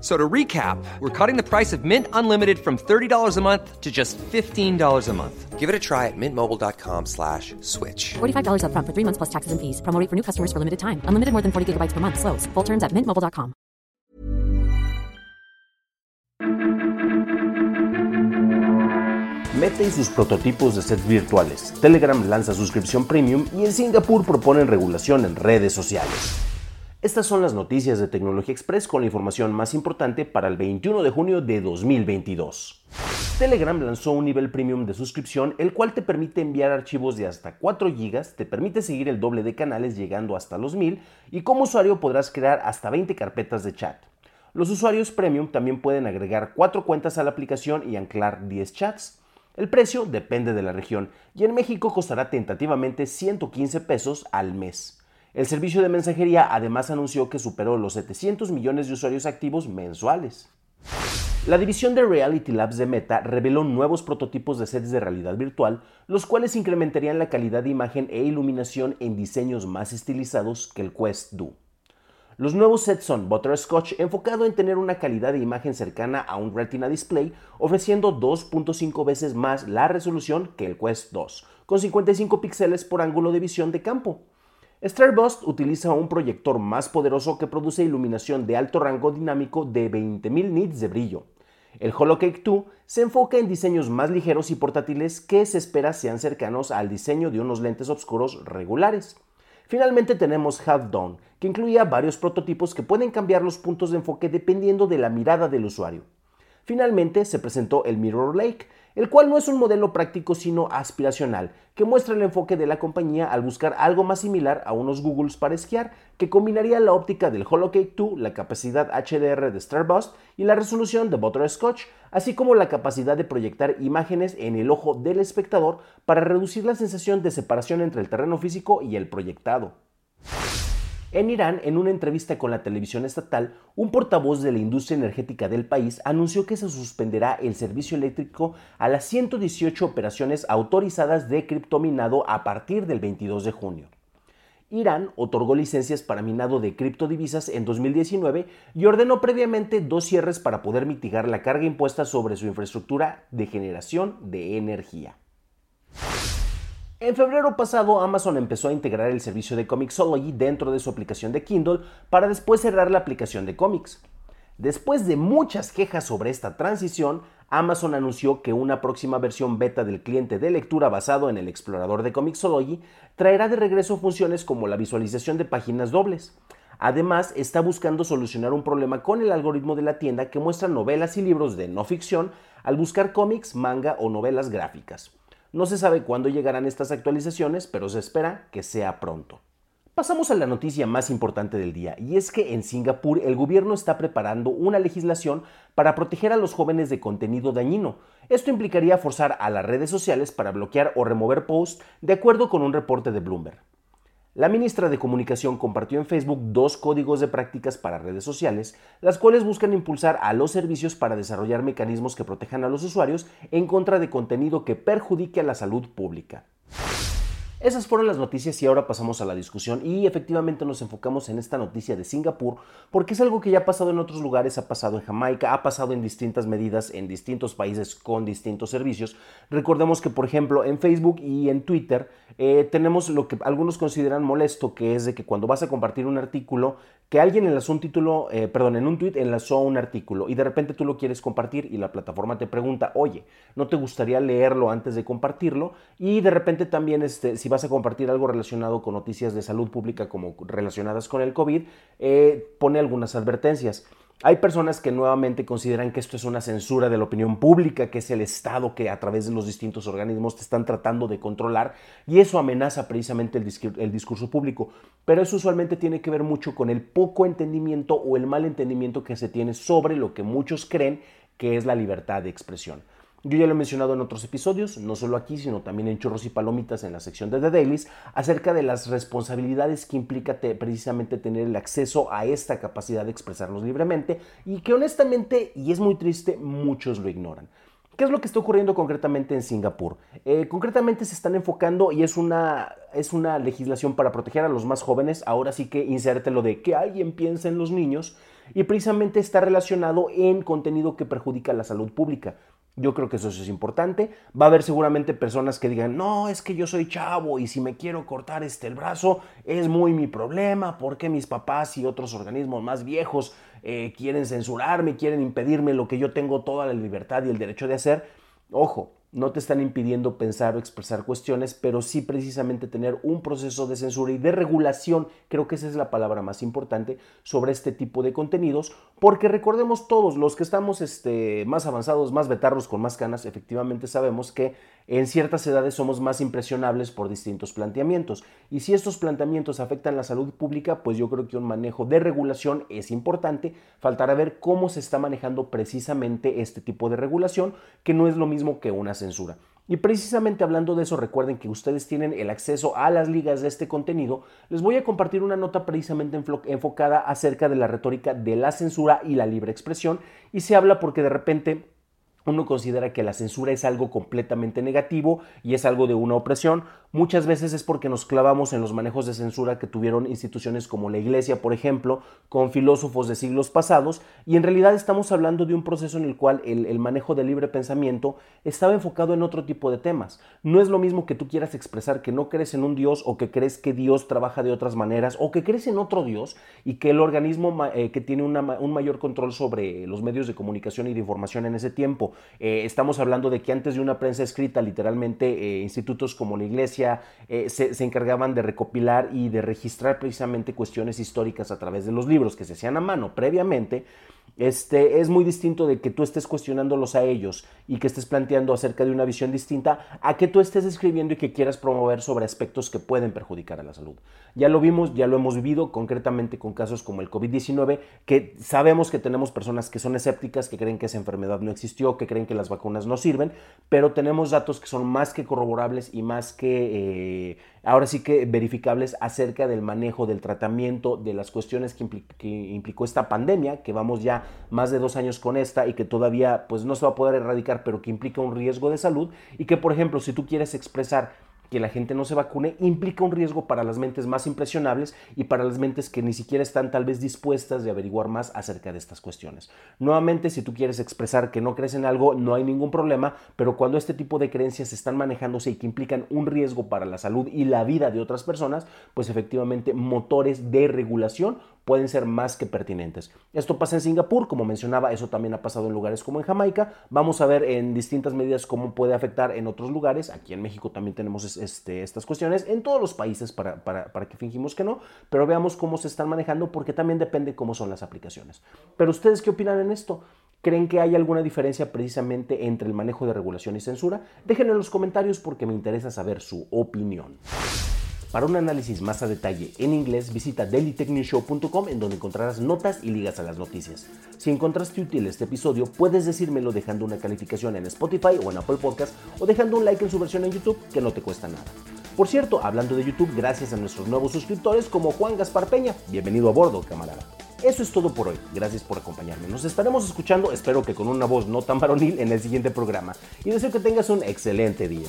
So to recap, we're cutting the price of Mint Unlimited from $30 a month to just $15 a month. Give it a try at mintmobile.com slash switch. $45 upfront for three months plus taxes and fees. Promo for new customers for limited time. Unlimited more than 40 gigabytes per month. Slows. Full terms at mintmobile.com. Meta y sus prototipos de sets virtuales. Telegram lanza suscripción premium y en Singapur proponen regulación en redes sociales. Estas son las noticias de Tecnología Express con la información más importante para el 21 de junio de 2022. Telegram lanzó un nivel premium de suscripción, el cual te permite enviar archivos de hasta 4 GB, te permite seguir el doble de canales llegando hasta los 1000 y como usuario podrás crear hasta 20 carpetas de chat. Los usuarios premium también pueden agregar 4 cuentas a la aplicación y anclar 10 chats. El precio depende de la región y en México costará tentativamente 115 pesos al mes. El servicio de mensajería además anunció que superó los 700 millones de usuarios activos mensuales. La división de Reality Labs de Meta reveló nuevos prototipos de sets de realidad virtual, los cuales incrementarían la calidad de imagen e iluminación en diseños más estilizados que el Quest 2. Los nuevos sets son Butterscotch enfocado en tener una calidad de imagen cercana a un Retina display, ofreciendo 2.5 veces más la resolución que el Quest 2, con 55 píxeles por ángulo de visión de campo. Starburst utiliza un proyector más poderoso que produce iluminación de alto rango dinámico de 20.000 nits de brillo. El Holocake 2 se enfoca en diseños más ligeros y portátiles que se espera sean cercanos al diseño de unos lentes oscuros regulares. Finalmente tenemos Half Dome, que incluía varios prototipos que pueden cambiar los puntos de enfoque dependiendo de la mirada del usuario. Finalmente se presentó el Mirror Lake, el cual no es un modelo práctico sino aspiracional, que muestra el enfoque de la compañía al buscar algo más similar a unos Googles para esquiar, que combinaría la óptica del Holocake 2, la capacidad HDR de Starburst y la resolución de Butterscotch, así como la capacidad de proyectar imágenes en el ojo del espectador para reducir la sensación de separación entre el terreno físico y el proyectado. En Irán, en una entrevista con la televisión estatal, un portavoz de la industria energética del país anunció que se suspenderá el servicio eléctrico a las 118 operaciones autorizadas de criptominado a partir del 22 de junio. Irán otorgó licencias para minado de criptodivisas en 2019 y ordenó previamente dos cierres para poder mitigar la carga impuesta sobre su infraestructura de generación de energía. En febrero pasado, Amazon empezó a integrar el servicio de Comixology dentro de su aplicación de Kindle para después cerrar la aplicación de cómics. Después de muchas quejas sobre esta transición, Amazon anunció que una próxima versión beta del cliente de lectura basado en el explorador de Comixology traerá de regreso funciones como la visualización de páginas dobles. Además, está buscando solucionar un problema con el algoritmo de la tienda que muestra novelas y libros de no ficción al buscar cómics, manga o novelas gráficas. No se sabe cuándo llegarán estas actualizaciones, pero se espera que sea pronto. Pasamos a la noticia más importante del día, y es que en Singapur el gobierno está preparando una legislación para proteger a los jóvenes de contenido dañino. Esto implicaría forzar a las redes sociales para bloquear o remover posts, de acuerdo con un reporte de Bloomberg. La ministra de Comunicación compartió en Facebook dos códigos de prácticas para redes sociales, las cuales buscan impulsar a los servicios para desarrollar mecanismos que protejan a los usuarios en contra de contenido que perjudique a la salud pública. Esas fueron las noticias y ahora pasamos a la discusión y efectivamente nos enfocamos en esta noticia de Singapur porque es algo que ya ha pasado en otros lugares, ha pasado en Jamaica, ha pasado en distintas medidas en distintos países con distintos servicios. Recordemos que por ejemplo en Facebook y en Twitter eh, tenemos lo que algunos consideran molesto, que es de que cuando vas a compartir un artículo, que alguien enlazó un título, eh, perdón, en un tweet enlazó un artículo y de repente tú lo quieres compartir y la plataforma te pregunta, oye, ¿no te gustaría leerlo antes de compartirlo? Y de repente también, este, si vas a compartir algo relacionado con noticias de salud pública como relacionadas con el COVID, eh, pone algunas advertencias. Hay personas que nuevamente consideran que esto es una censura de la opinión pública, que es el Estado que a través de los distintos organismos te están tratando de controlar y eso amenaza precisamente el, discurso público. Pero eso usualmente tiene que ver mucho con el poco entendimiento o el mal entendimiento que se tiene sobre lo que muchos creen que es la libertad de expresión. Yo ya lo he mencionado en otros episodios, no solo aquí, sino también en Churros y Palomitas en la sección de The Dailies, acerca de las responsabilidades que implica precisamente tener el acceso a esta capacidad de expresarnos libremente y que honestamente, y es muy triste, muchos lo ignoran. ¿Qué es lo que está ocurriendo concretamente en Singapur? Eh, concretamente se están enfocando y es una, es una legislación para proteger a los más jóvenes. Ahora sí que inserte lo de que alguien piensa en los niños y precisamente está relacionado en contenido que perjudica la salud pública. Yo creo que eso es importante. Va a haber seguramente personas que digan, no, es que yo soy chavo y si me quiero cortar este el brazo es muy mi problema, porque mis papás y otros organismos más viejos eh, quieren censurarme, quieren impedirme lo que yo tengo toda la libertad y el derecho de hacer. Ojo, no te están impidiendo pensar o expresar cuestiones, pero sí precisamente tener un proceso de censura y de regulación, creo que esa es la palabra más importante, sobre este tipo de contenidos, porque recordemos todos, los que estamos este, más avanzados, más betarros, con más canas, efectivamente sabemos que en ciertas edades somos más impresionables por distintos planteamientos. Y si estos planteamientos afectan la salud pública, pues yo creo que un manejo de regulación es importante. Faltará ver cómo se está manejando precisamente este tipo de regulación, que no es lo mismo que una censura. Y precisamente hablando de eso, recuerden que ustedes tienen el acceso a las ligas de este contenido. Les voy a compartir una nota precisamente enfocada acerca de la retórica de la censura y la libre expresión. Y se habla porque de repente uno considera que la censura es algo completamente negativo y es algo de una opresión, muchas veces es porque nos clavamos en los manejos de censura que tuvieron instituciones como la Iglesia, por ejemplo, con filósofos de siglos pasados, y en realidad estamos hablando de un proceso en el cual el, manejo del libre pensamiento estaba enfocado en otro tipo de temas. No es lo mismo que tú quieras expresar que no crees en un Dios o que crees que Dios trabaja de otras maneras o que crees en otro Dios y que el organismo eh, que tiene un mayor control sobre los medios de comunicación y de información en ese tiempo eh, estamos hablando de que antes de una prensa escrita, literalmente, eh, institutos como la Iglesia eh, se, se, encargaban de recopilar y de registrar precisamente cuestiones históricas a través de los libros que se hacían a mano previamente este, es muy distinto de que tú estés cuestionándolos a ellos y que estés planteando acerca de una visión distinta a que tú estés escribiendo y que quieras promover sobre aspectos que pueden perjudicar a la salud. Ya lo vimos, ya lo hemos vivido concretamente con casos como el COVID-19, que sabemos que tenemos personas que son escépticas, que creen que esa enfermedad no existió, que creen que las vacunas no sirven, pero tenemos datos que son más que corroborables y más que... Eh, ahora sí que verificables acerca del manejo, del tratamiento, de las cuestiones que, implicó esta pandemia, que vamos ya más de dos años con esta y que todavía pues no se va a poder erradicar, pero que implica un riesgo de salud y que por ejemplo si tú quieres expresar que la gente no se vacune implica un riesgo para las mentes más impresionables y para las mentes que ni siquiera están tal vez dispuestas de averiguar más acerca de estas cuestiones. Nuevamente, si tú quieres expresar que no crees en algo, no hay ningún problema, pero cuando este tipo de creencias están manejándose y que implican un riesgo para la salud y la vida de otras personas, pues efectivamente motores de regulación pueden ser más que pertinentes. Esto pasa en Singapur, como mencionaba, eso también ha pasado en lugares como en Jamaica. Vamos a ver en distintas medidas cómo puede afectar en otros lugares. Aquí en México también tenemos este, estas cuestiones, en todos los países para, para que fingimos que no, pero veamos cómo se están manejando porque también depende cómo son las aplicaciones. Pero ustedes qué opinan en esto? ¿Creen que hay alguna diferencia precisamente entre el manejo de regulación y censura? Déjenlo en los comentarios porque me interesa saber su opinión. Para un análisis más a detalle en inglés, visita dailytechnewshow.com en donde encontrarás notas y ligas a las noticias. Si encontraste útil este episodio, puedes decírmelo dejando una calificación en Spotify o en Apple Podcast o dejando un like en su versión en YouTube que no te cuesta nada. Por cierto, hablando de YouTube, gracias a nuestros nuevos suscriptores como Juan Gaspar Peña. Bienvenido a bordo, camarada. Eso es todo por hoy. Gracias por acompañarme. Nos estaremos escuchando, espero que con una voz no tan varonil, en el siguiente programa. Y deseo que tengas un excelente día.